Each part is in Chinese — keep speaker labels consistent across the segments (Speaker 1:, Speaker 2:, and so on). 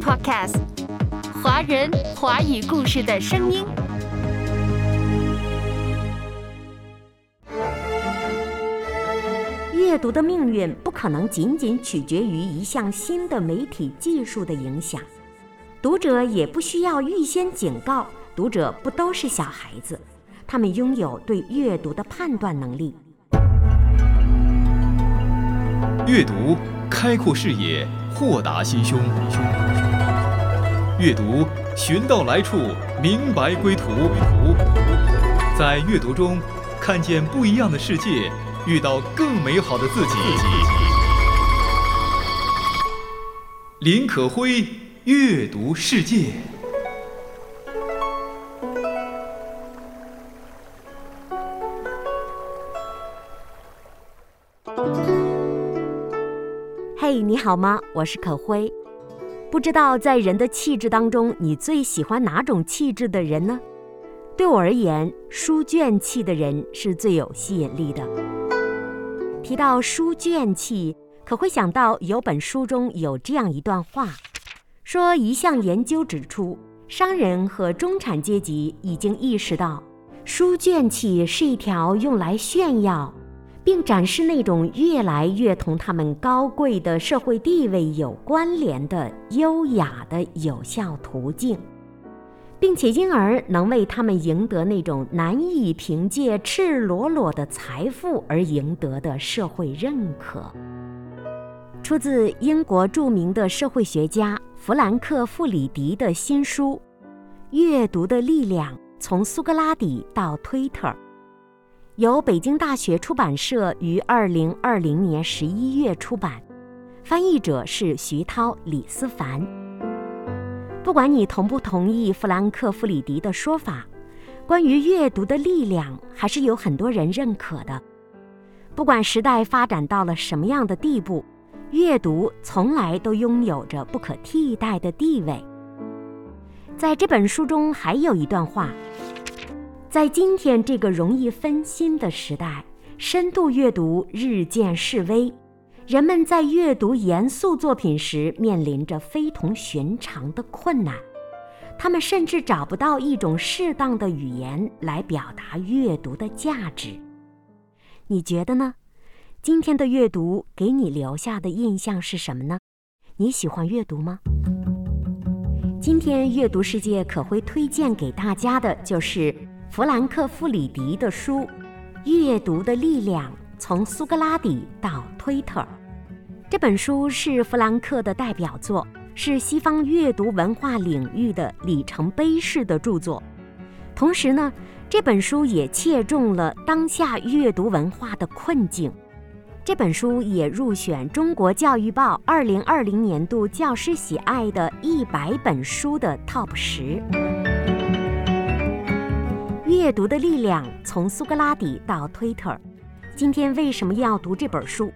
Speaker 1: Podcast，华人华语故事的声音。
Speaker 2: 阅读的命运不可能仅仅取决于一项新的媒体技术的影响，读者也不需要预先警告。读者不都是小孩子，他们拥有对阅读的判断能力。
Speaker 3: 阅读开阔视野，豁达心胸。阅读寻到来处，明白归途。在阅读中看见不一样的世界，遇到更美好的自己。林可辉阅读世界。
Speaker 2: 嘿，你好吗？我是可辉。不知道在人的气质当中，你最喜欢哪种气质的人呢？对我而言，书卷气的人是最有吸引力的。提到书卷气，可会想到有本书中有这样一段话，说一项研究指出，商人和中产阶级已经意识到，书卷气是一条用来炫耀。并展示那种越来越同他们高贵的社会地位有关联的优雅的有效途径，并且因而能为他们赢得那种难以凭借赤裸裸的财富而赢得的社会认可。出自英国著名的社会学家弗兰克·弗里迪的新书《阅读的力量：从苏格拉底到推特》。由北京大学出版社于二零二零年十一月出版，翻译者是徐涛、李思凡。不管你同不同意弗兰克·弗里迪的说法，关于阅读的力量，还是有很多人认可的。不管时代发展到了什么样的地步，阅读从来都拥有着不可替代的地位。在这本书中还有一段话。在今天这个容易分心的时代，深度阅读日渐式微，人们在阅读严肃作品时面临着非同寻常的困难。他们甚至找不到一种适当的语言来表达阅读的价值。你觉得呢？今天的阅读给你留下的印象是什么呢？你喜欢阅读吗？今天阅读世界可会推荐给大家的就是。弗兰克·弗里迪的书《阅读的力量：从苏格拉底到推特》这本书是弗兰克的代表作，是西方阅读文化领域的里程碑式的著作。同时呢，这本书也切中了当下阅读文化的困境。这本书也入选中国教育报2020年度教师喜爱的一百本书的 TOP 十。阅读的力量，从苏格拉底到推特。今天为什么要读这本书？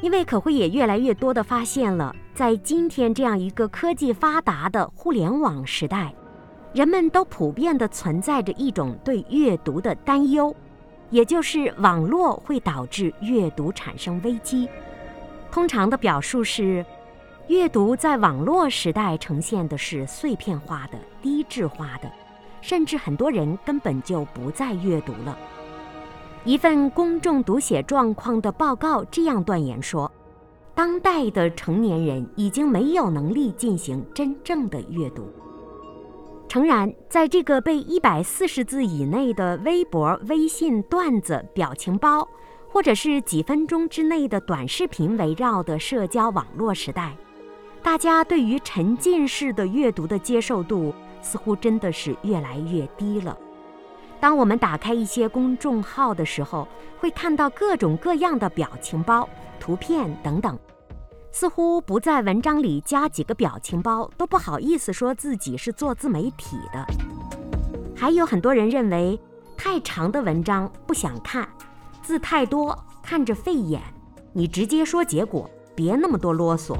Speaker 2: 因为可会也越来越多地发现了，在今天这样一个科技发达的互联网时代，人们都普遍地存在着一种对阅读的担忧，也就是网络会导致阅读产生危机。通常的表述是，阅读在网络时代呈现的是碎片化的、低质化的。甚至很多人根本就不再阅读了。一份公众读写状况的报告这样断言说：，当代的成年人已经没有能力进行真正的阅读。诚然，在这个被一百四十字以内的微博、微信段子、表情包，或者是几分钟之内的短视频围绕的社交网络时代，大家对于沉浸式的阅读的接受度。似乎真的是越来越低了。当我们打开一些公众号的时候，会看到各种各样的表情包、图片等等，似乎不在文章里加几个表情包都不好意思说自己是做自媒体的。还有很多人认为太长的文章不想看，字太多看着费眼，你直接说结果，别那么多啰嗦。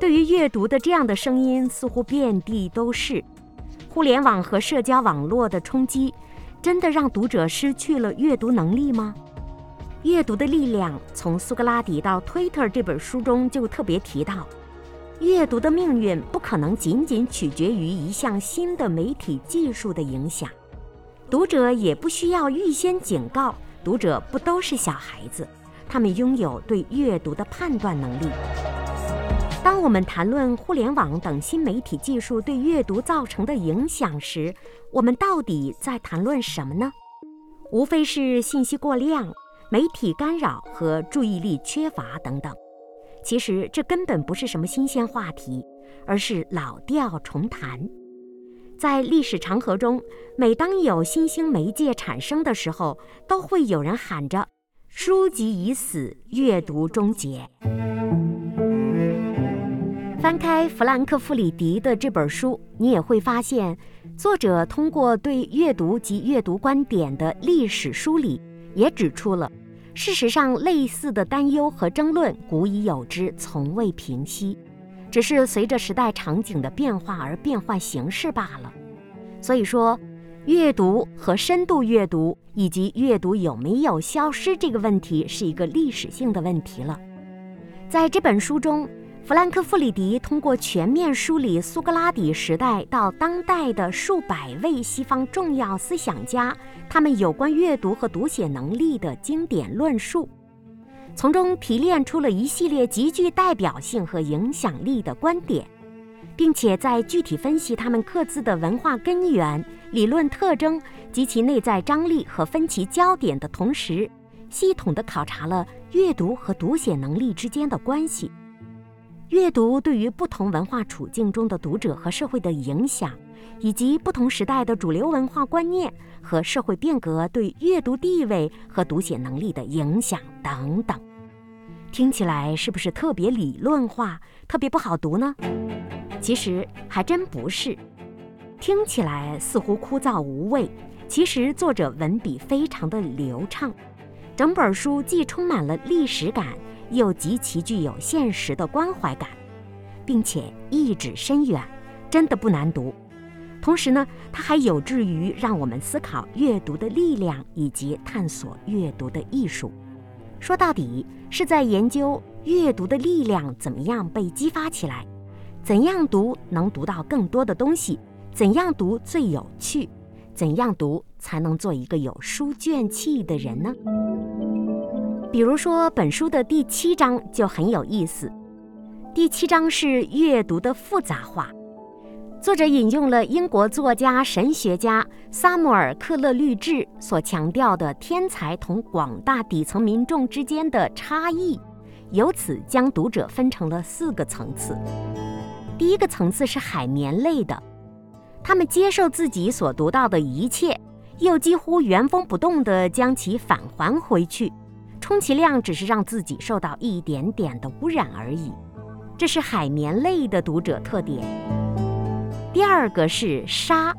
Speaker 2: 对于阅读的这样的声音似乎遍地都是。互联网和社交网络的冲击，真的让读者失去了阅读能力吗？阅读的力量，从苏格拉底到推特这本书中就特别提到，阅读的命运不可能仅仅取决于一项新的媒体技术的影响，读者也不需要预先警告，读者不都是小孩子，他们拥有对阅读的判断能力。当我们谈论互联网等新媒体技术对阅读造成的影响时，我们到底在谈论什么呢？无非是信息过量、媒体干扰和注意力缺乏等等。其实这根本不是什么新鲜话题，而是老调重弹。在历史长河中，每当有新兴媒介产生的时候，都会有人喊着“书籍已死，阅读终结”。翻开弗兰克·弗里迪的这本书，你也会发现，作者通过对阅读及阅读观点的历史梳理，也指出了。事实上，类似的担忧和争论古已有之，从未平息，只是随着时代场景的变化而变换形式罢了。所以说，阅读和深度阅读以及阅读有没有消失这个问题，是一个历史性的问题了。在这本书中。弗兰克·弗里迪通过全面梳理苏格拉底时代到当代的数百位西方重要思想家他们有关阅读和读写能力的经典论述，从中提炼出了一系列极具代表性和影响力的观点，并且在具体分析他们各自的文化根源、理论特征及其内在张力和分歧焦点的同时，系统地考察了阅读和读写能力之间的关系。阅读对于不同文化处境中的读者和社会的影响，以及不同时代的主流文化观念和社会变革对阅读地位和读写能力的影响等等，听起来是不是特别理论化、特别不好读呢？其实还真不是，听起来似乎枯燥无味，其实作者文笔非常的流畅，整本书既充满了历史感。又极其具有现实的关怀感，并且意旨深远，真的不难读。同时呢，它还有志于让我们思考阅读的力量以及探索阅读的艺术。说到底，是在研究阅读的力量怎么样被激发起来，怎样读能读到更多的东西，怎样读最有趣，怎样读才能做一个有书卷气的人呢？比如说，本书的第七章就很有意思。第七章是阅读的复杂化。作者引用了英国作家、神学家萨穆尔·克勒律治所强调的天才同广大底层民众之间的差异，由此将读者分成了四个层次。第一个层次是海绵类的，他们接受自己所读到的一切，又几乎原封不动地将其返还回去。充其量只是让自己受到一点点的污染而已，这是海绵类的读者特点。第二个是沙，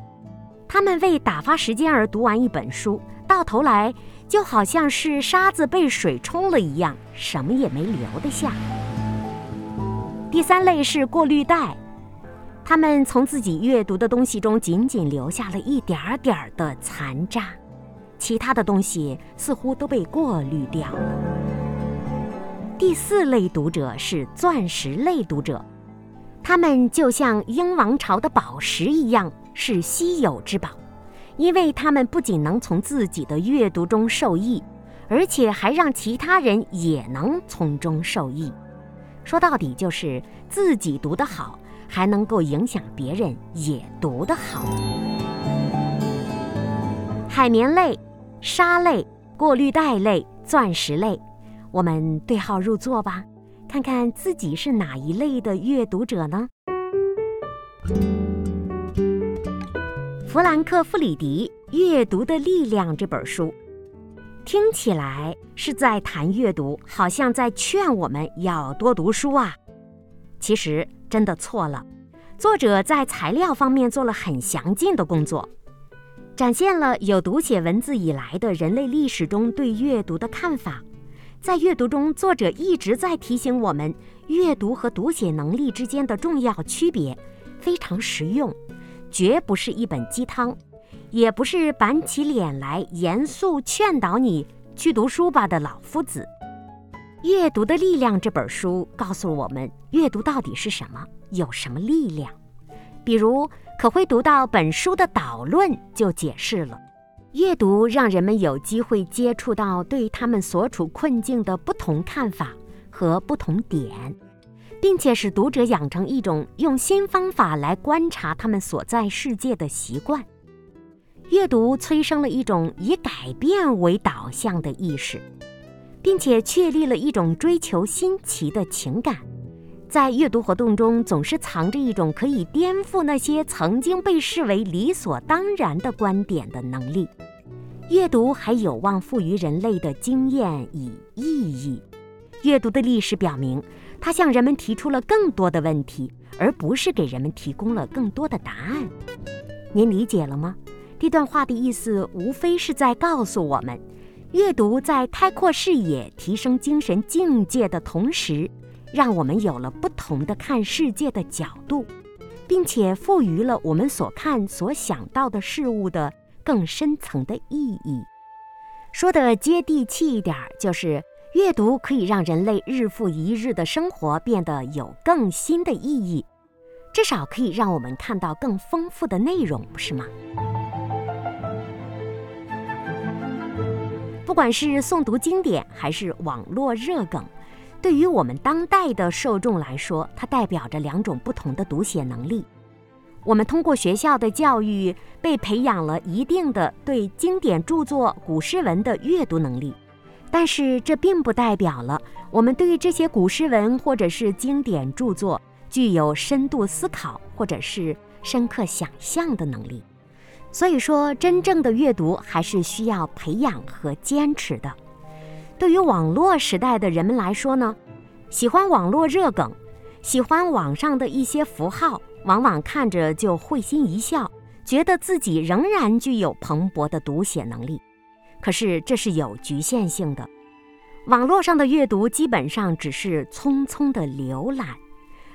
Speaker 2: 他们为打发时间而读完一本书，到头来就好像是沙子被水冲了一样，什么也没留得下。第三类是过滤袋，他们从自己阅读的东西中仅仅留下了一点儿点儿的残渣。其他的东西似乎都被过滤掉了。第四类读者是钻石类读者，他们就像英王朝的宝石一样，是稀有之宝，因为他们不仅能从自己的阅读中受益，而且还让其他人也能从中受益。说到底，就是自己读得好，还能够影响别人也读得好。海绵类。沙类、过滤袋类、钻石类，我们对号入座吧，看看自己是哪一类的阅读者呢？弗兰克·弗里迪《阅读的力量》这本书，听起来是在谈阅读，好像在劝我们要多读书啊。其实真的错了，作者在材料方面做了很详尽的工作。展现了有读写文字以来的人类历史中对阅读的看法。在阅读中，作者一直在提醒我们阅读和读写能力之间的重要区别，非常实用，绝不是一本鸡汤，也不是板起脸来严肃劝导你去读书吧的老夫子。阅读的力量这本书告诉我们，阅读到底是什么，有什么力量。比如，可会读到本书的导论就解释了，阅读让人们有机会接触到对他们所处困境的不同看法和不同点，并且使读者养成一种用新方法来观察他们所在世界的习惯。阅读催生了一种以改变为导向的意识，并且确立了一种追求新奇的情感。在阅读活动中，总是藏着一种可以颠覆那些曾经被视为理所当然的观点的能力。阅读还有望赋予人类的经验以意义。阅读的历史表明，它向人们提出了更多的问题，而不是给人们提供了更多的答案。您理解了吗？这段话的意思无非是在告诉我们，阅读在开阔视野、提升精神境界的同时。让我们有了不同的看世界的角度，并且赋予了我们所看、所想到的事物的更深层的意义。说的接地气一点，就是阅读可以让人类日复一日的生活变得有更新的意义，至少可以让我们看到更丰富的内容，不是吗？不管是诵读经典，还是网络热梗。对于我们当代的受众来说，它代表着两种不同的读写能力。我们通过学校的教育，被培养了一定的对经典著作、古诗文的阅读能力，但是这并不代表了我们对于这些古诗文或者是经典著作具有深度思考或者是深刻想象的能力。所以说，真正的阅读还是需要培养和坚持的。对于网络时代的人们来说呢，喜欢网络热梗，喜欢网上的一些符号，往往看着就会心一笑，觉得自己仍然具有蓬勃的读写能力。可是这是有局限性的，网络上的阅读基本上只是匆匆的浏览，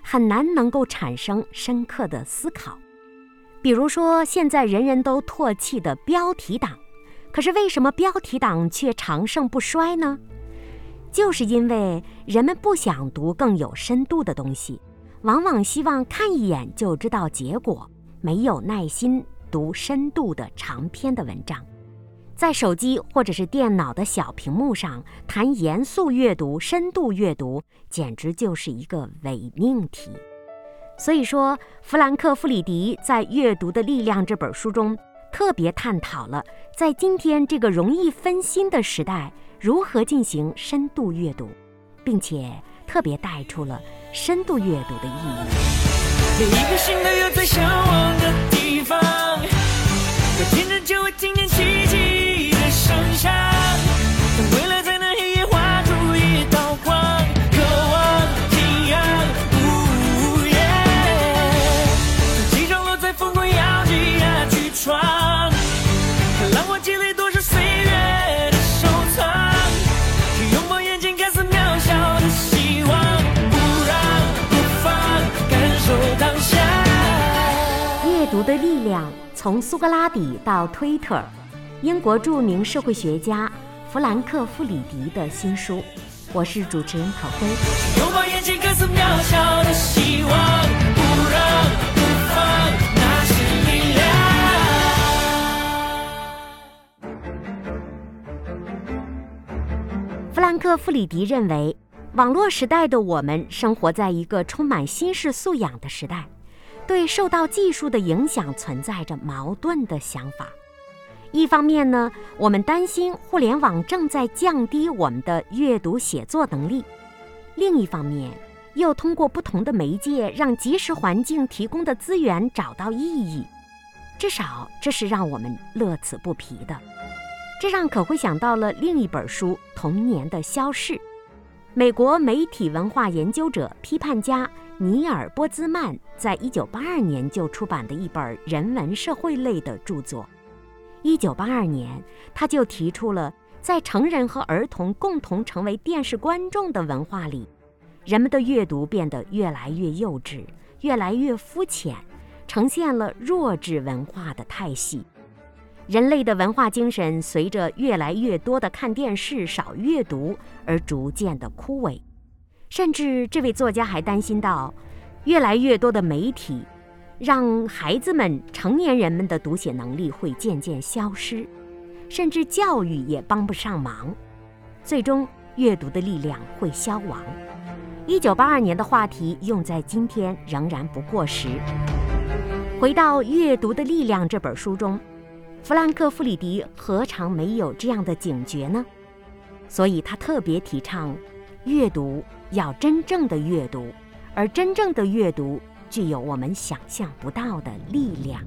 Speaker 2: 很难能够产生深刻的思考。比如说现在人人都唾弃的标题党。可是为什么标题党却长盛不衰呢？就是因为人们不想读更有深度的东西，往往希望看一眼就知道结果，没有耐心读深度的长篇的文章。在手机或者是电脑的小屏幕上谈严肃阅读、深度阅读，简直就是一个伪命题。所以说，弗兰克·弗里迪在《阅读的力量》这本书中。特别探讨了在今天这个容易分心的时代，如何进行深度阅读，并且特别带出了深度阅读的意义。每一个新的有最向往的地方，有天真就会听见从苏格拉底到推特，英国著名社会学家弗兰克·弗里迪的新书。我是主持人郝辉。弗兰克·弗里迪认为，网络时代的我们生活在一个充满新式素养的时代。对受到技术的影响存在着矛盾的想法。一方面呢，我们担心互联网正在降低我们的阅读写作能力；另一方面，又通过不同的媒介让即时环境提供的资源找到意义。至少这是让我们乐此不疲的。这让可会想到了另一本书《童年的消逝》。美国媒体文化研究者、批判家尼尔·波兹曼在一九八二年就出版的一本人文社会类的著作。一九八二年，他就提出了，在成人和儿童共同成为电视观众的文化里，人们的阅读变得越来越幼稚，越来越肤浅，呈现了弱智文化的态系。人类的文化精神随着越来越多的看电视、少阅读而逐渐的枯萎，甚至这位作家还担心到，越来越多的媒体让孩子们、成年人们的读写能力会渐渐消失，甚至教育也帮不上忙，最终阅读的力量会消亡。一九八二年的话题用在今天仍然不过时。回到《阅读的力量》这本书中。弗兰克·弗里迪何尝没有这样的警觉呢？所以他特别提倡，阅读要真正的阅读，而真正的阅读具有我们想象不到的力量。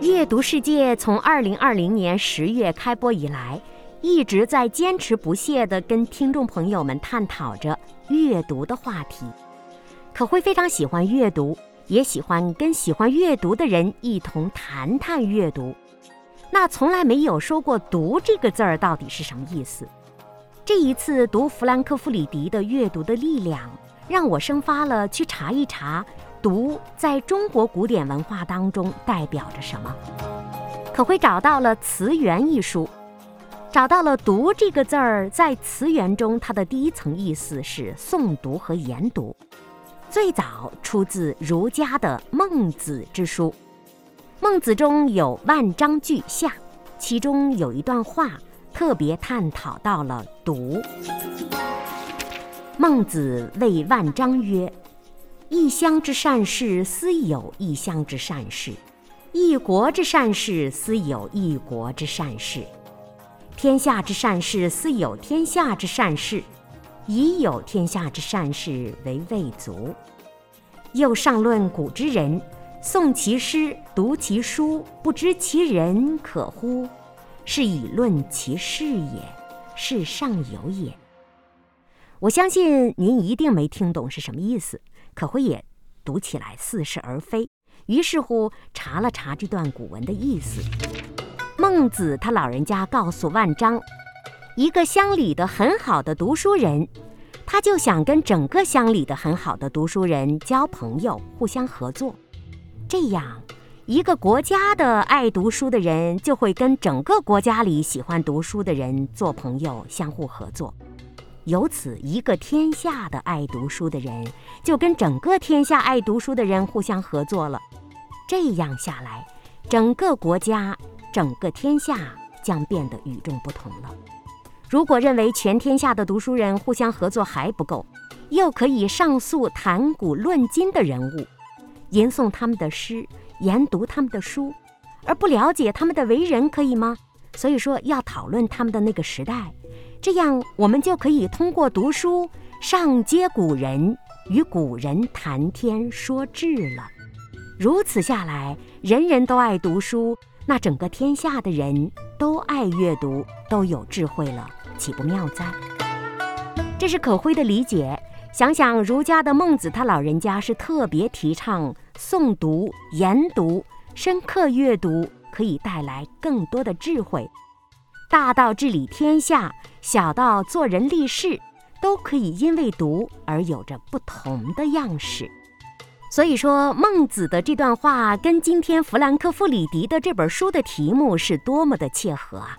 Speaker 2: 阅读世界从二零二零年十月开播以来，一直在坚持不懈地跟听众朋友们探讨着阅读的话题。可会非常喜欢阅读。也喜欢跟喜欢阅读的人一同谈谈阅读，那从来没有说过“读”这个字儿到底是什么意思。这一次读弗兰克·弗里迪的《阅读的力量》，让我生发了去查一查“读”在中国古典文化当中代表着什么。可会找到了《词源》一书，找到了“读”这个字儿在词源中它的第一层意思是诵读和研读。最早出自儒家的《孟子》之书，《孟子》中有万章句下，其中有一段话特别探讨到了读。孟子谓万章曰：“一乡之善事，斯有一乡之善事；一国之善事，斯有一国之善事；天下之善事，斯有天下之善事。”已有天下之善事为未足，又上论古之人，诵其诗，读其书，不知其人可乎？是以论其事也，是上有也。我相信您一定没听懂是什么意思，可会也读起来似是而非。于是乎查了查这段古文的意思，孟子他老人家告诉万章。一个乡里的很好的读书人，他就想跟整个乡里的很好的读书人交朋友，互相合作。这样，一个国家的爱读书的人就会跟整个国家里喜欢读书的人做朋友，相互合作。由此，一个天下的爱读书的人就跟整个天下爱读书的人互相合作了。这样下来，整个国家、整个天下将变得与众不同了。如果认为全天下的读书人互相合作还不够，又可以上诉谈古论今的人物，吟诵他们的诗，研读他们的书，而不了解他们的为人，可以吗？所以说要讨论他们的那个时代，这样我们就可以通过读书上接古人，与古人谈天说智了。如此下来，人人都爱读书，那整个天下的人都爱阅读，都有智慧了。岂不妙哉？这是可辉的理解。想想儒家的孟子，他老人家是特别提倡诵读、研读、深刻阅读，可以带来更多的智慧。大到治理天下，小到做人立事，都可以因为读而有着不同的样式。所以说，孟子的这段话跟今天弗兰克·弗里迪的这本书的题目是多么的切合啊！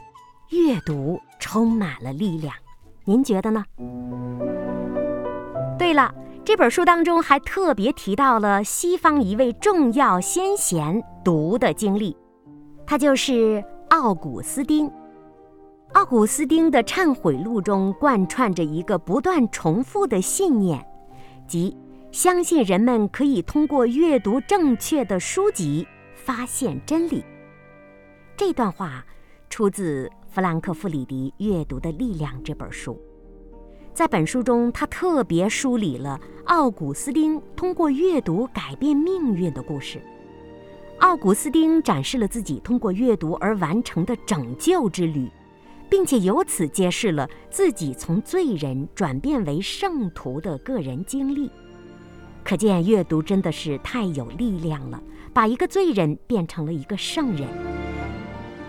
Speaker 2: 阅读充满了力量，您觉得呢？对了，这本书当中还特别提到了西方一位重要先贤读的经历，他就是奥古斯丁。奥古斯丁的忏悔录中贯穿着一个不断重复的信念，即相信人们可以通过阅读正确的书籍发现真理。这段话出自。弗兰克·弗里迪《阅读的力量》这本书，在本书中，他特别梳理了奥古斯丁通过阅读改变命运的故事。奥古斯丁展示了自己通过阅读而完成的拯救之旅，并且由此揭示了自己从罪人转变为圣徒的个人经历。可见，阅读真的是太有力量了，把一个罪人变成了一个圣人。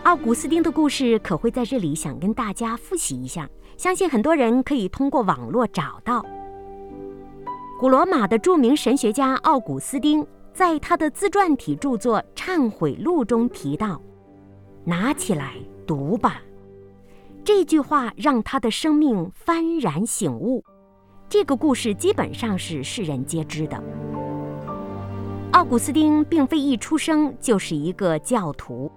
Speaker 2: 奥古斯丁的故事可会在这里想跟大家复习一下，相信很多人可以通过网络找到。古罗马的著名神学家奥古斯丁在他的自传体著作《忏悔录》中提到：“拿起来读吧。”这句话让他的生命幡然醒悟。这个故事基本上是世人皆知的。奥古斯丁并非一出生就是一个教徒。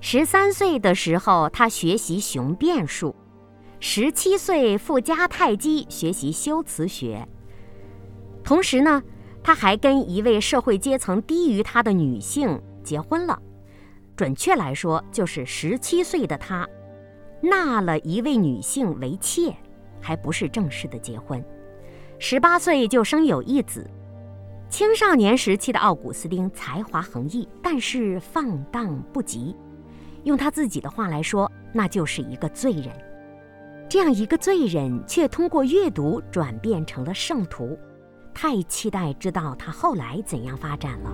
Speaker 2: 十三岁的时候，他学习雄辩术；十七岁赴迦太基学习修辞学。同时呢，他还跟一位社会阶层低于他的女性结婚了。准确来说，就是十七岁的他纳了一位女性为妾。还不是正式的结婚，十八岁就生有一子。青少年时期的奥古斯丁才华横溢，但是放荡不羁。用他自己的话来说，那就是一个罪人。这样一个罪人，却通过阅读转变成了圣徒。太期待知道他后来怎样发展了。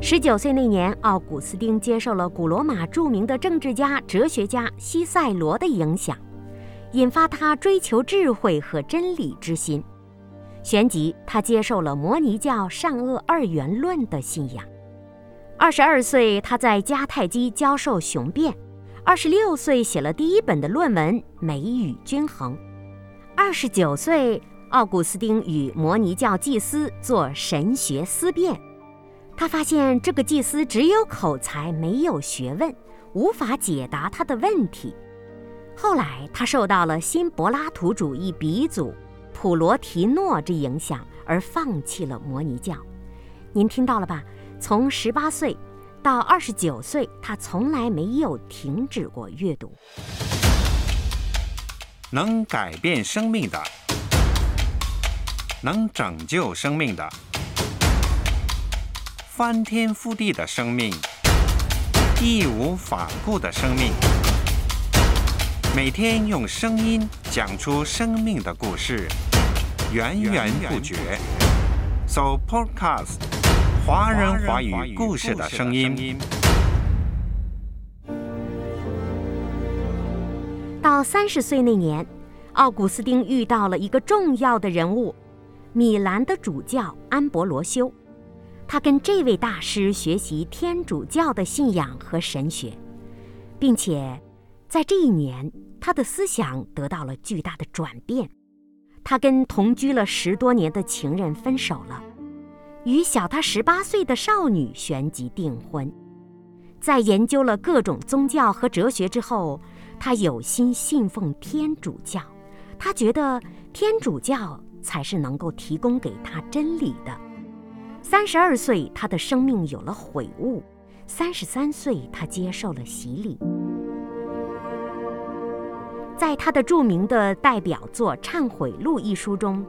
Speaker 2: 十九岁那年，奥古斯丁接受了古罗马著名的政治家、哲学家西塞罗的影响。引发他追求智慧和真理之心，旋即他接受了摩尼教善恶二元论的信仰。二十二岁，他在迦太基教授雄辩；二十六岁，写了第一本的论文《美与均衡》。二十九岁，奥古斯丁与摩尼教祭司做神学思辨，他发现这个祭司只有口才，没有学问，无法解答他的问题。后来，他受到了新柏拉图主义鼻祖普罗提诺之影响，而放弃了摩尼教。您听到了吧？从十八岁到二十九岁，他从来没有停止过阅读。
Speaker 4: 能改变生命的，能拯救生命的，翻天覆地的生命，义无反顾的生命。每天用声音讲出生命的故事，源源不绝。So Podcast，华人华语故事的声音。
Speaker 2: 到三十岁那年，奥古斯丁遇到了一个重要的人物——米兰的主教安博罗修。他跟这位大师学习天主教的信仰和神学，并且。在这一年，他的思想得到了巨大的转变。他跟同居了十多年的情人分手了，与小他十八岁的少女旋即订婚。在研究了各种宗教和哲学之后，他有心信奉天主教。他觉得天主教才是能够提供给他真理的。三十二岁，他的生命有了悔悟；三十三岁，他接受了洗礼。在他的著名的代表作《忏悔录》一书中，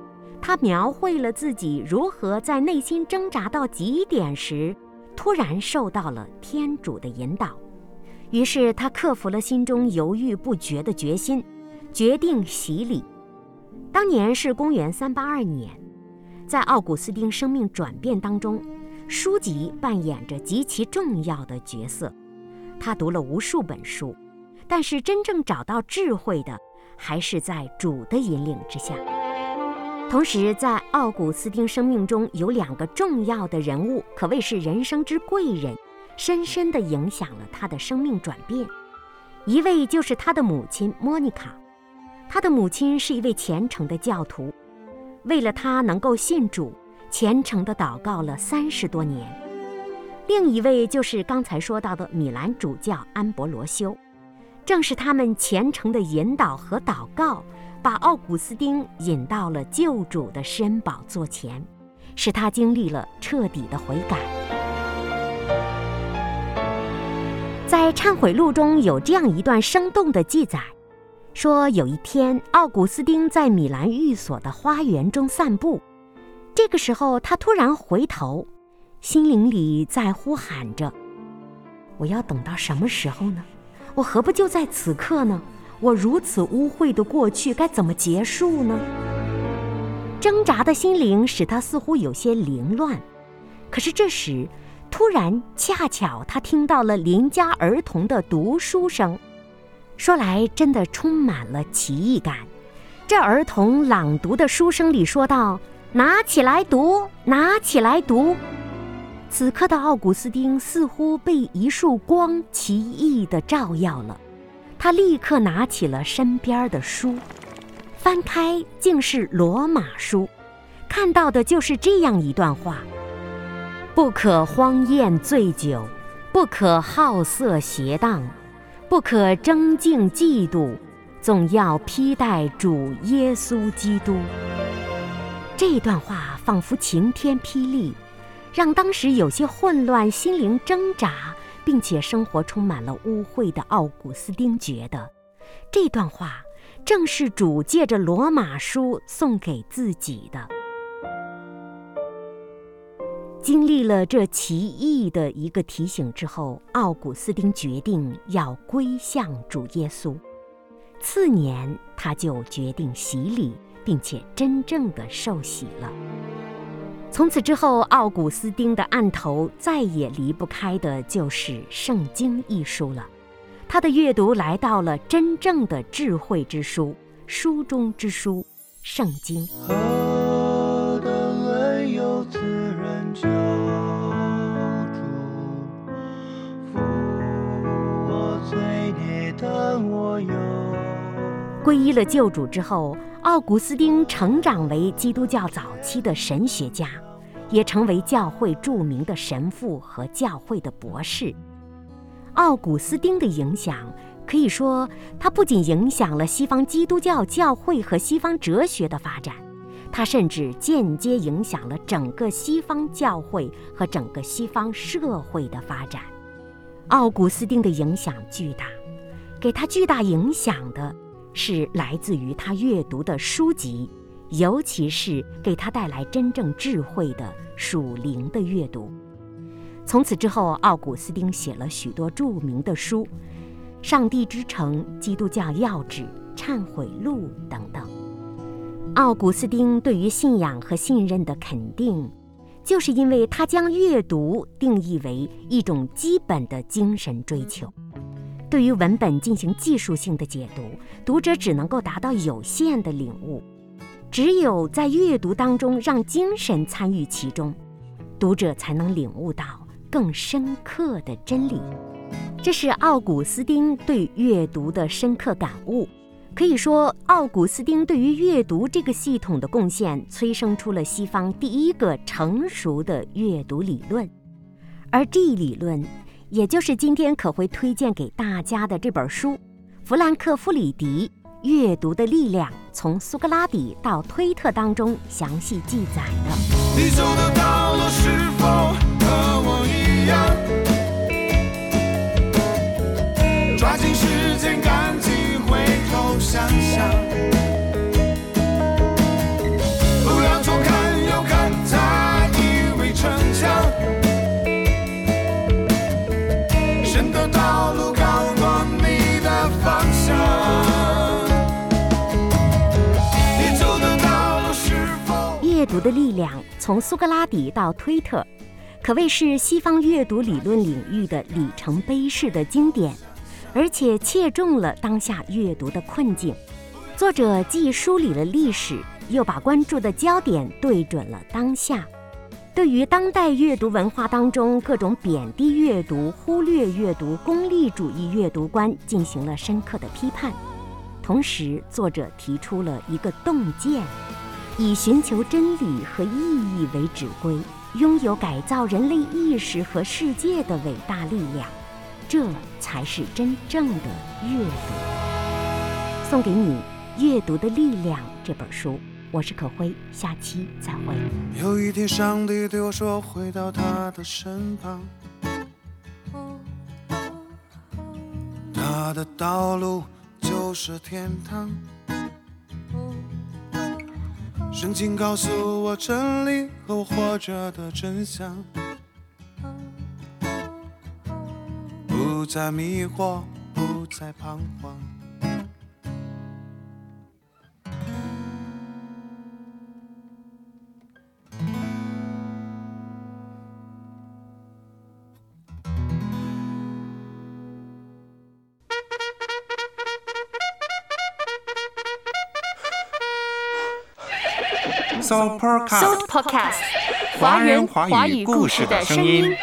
Speaker 2: 他描绘了自己如何在内心挣扎到极点时，突然受到了天主的引导。于是他克服了心中犹豫不决的决心，决定洗礼。当年是公元382年，在奥古斯丁生命转变当中，书籍扮演着极其重要的角色。他读了无数本书。但是真正找到智慧的，还是在主的引领之下。同时，在奥古斯丁生命中有两个重要的人物，可谓是人生之贵人，深深地影响了他的生命转变。一位就是他的母亲莫妮卡，他的母亲是一位虔诚的教徒，为了他能够信主，虔诚地祷告了三十多年。另一位就是刚才说到的米兰主教安博罗修。正是他们虔诚的引导和祷告，把奥古斯丁引到了救主的施恩宝座前，使他经历了彻底的悔改。在《忏悔录》中有这样一段生动的记载，说有一天，奥古斯丁在米兰寓所的花园中散步，这个时候他突然回头，心灵里在呼喊着：“我要等到什么时候呢？”我何不就在此刻呢？我如此污秽的过去该怎么结束呢？挣扎的心灵使他似乎有些凌乱。可是这时，突然恰巧他听到了邻家儿童的读书声，说来真的充满了奇异感。这儿童朗读的书声里说道：“拿起来读，拿起来读。此刻的奥古斯丁似乎被一束光奇异地照耀了，他立刻拿起了身边的书，翻开竟是罗马书，看到的就是这样一段话：不可荒宴醉酒，不可好色邪荡，不可争竞嫉妒，总要披戴主耶稣基督。这段话仿佛晴天霹雳。让当时有些混乱、心灵挣扎，并且生活充满了污秽的奥古斯丁觉得，这段话正是主借着罗马书送给自己的。经历了这奇异的一个提醒之后，奥古斯丁决定要归向主耶稣。次年，他就决定洗礼，并且真正的受洗了。从此之后，奥古斯丁的案头再也离不开的就是《圣经》一书了。他的阅读来到了真正的智慧之书、书中之书《圣经》。皈依了救主之后，奥古斯丁成长为基督教早期的神学家。也成为教会著名的神父和教会的博士。奥古斯丁的影响可以说，他不仅影响了西方基督教教会和西方哲学的发展，他甚至间接影响了整个西方教会和整个西方社会的发展。奥古斯丁的影响巨大，给他巨大影响的是来自于他阅读的书籍。尤其是给他带来真正智慧的属灵的阅读。从此之后，奥古斯丁写了许多著名的书，《上帝之城》《基督教要旨》《忏悔录》等等。奥古斯丁对于信仰和信任的肯定，就是因为他将阅读定义为一种基本的精神追求。对于文本进行技术性的解读，读者只能够达到有限的领悟。只有在阅读当中让精神参与其中，读者才能领悟到更深刻的真理。这是奥古斯丁对阅读的深刻感悟。可以说，奥古斯丁对于阅读这个系统的贡献，催生出了西方第一个成熟的阅读理论。而这一理论，也就是今天可会推荐给大家的这本书《弗兰克·弗里迪》。阅读的力量，从苏格拉底到推特当中详细记载的。你走的道路是否和我一样？抓紧时间赶，读的力量，从苏格拉底到推特，可谓是西方阅读理论领域的里程碑式的经典，而且切中了当下阅读的困境。作者既梳理了历史，又把关注的焦点对准了当下，对于当代阅读文化当中各种贬低阅读、忽略阅读、功利主义阅读观进行了深刻的批判。同时，作者提出了一个洞见。以寻求真理和意义为指挥，拥有改造人类意识和世界的伟大力量，这才是真正的阅读。送给你《阅读的力量》这本书，我是可辉，下期再会。有一天，上帝对我说：“回到他的身旁，他的道路就是天堂。”神经告诉我真理和我活着的真相，不再迷惑，不再彷徨。
Speaker 4: So
Speaker 1: So Podcast，Podcast，华人华语故事的声。
Speaker 4: 音。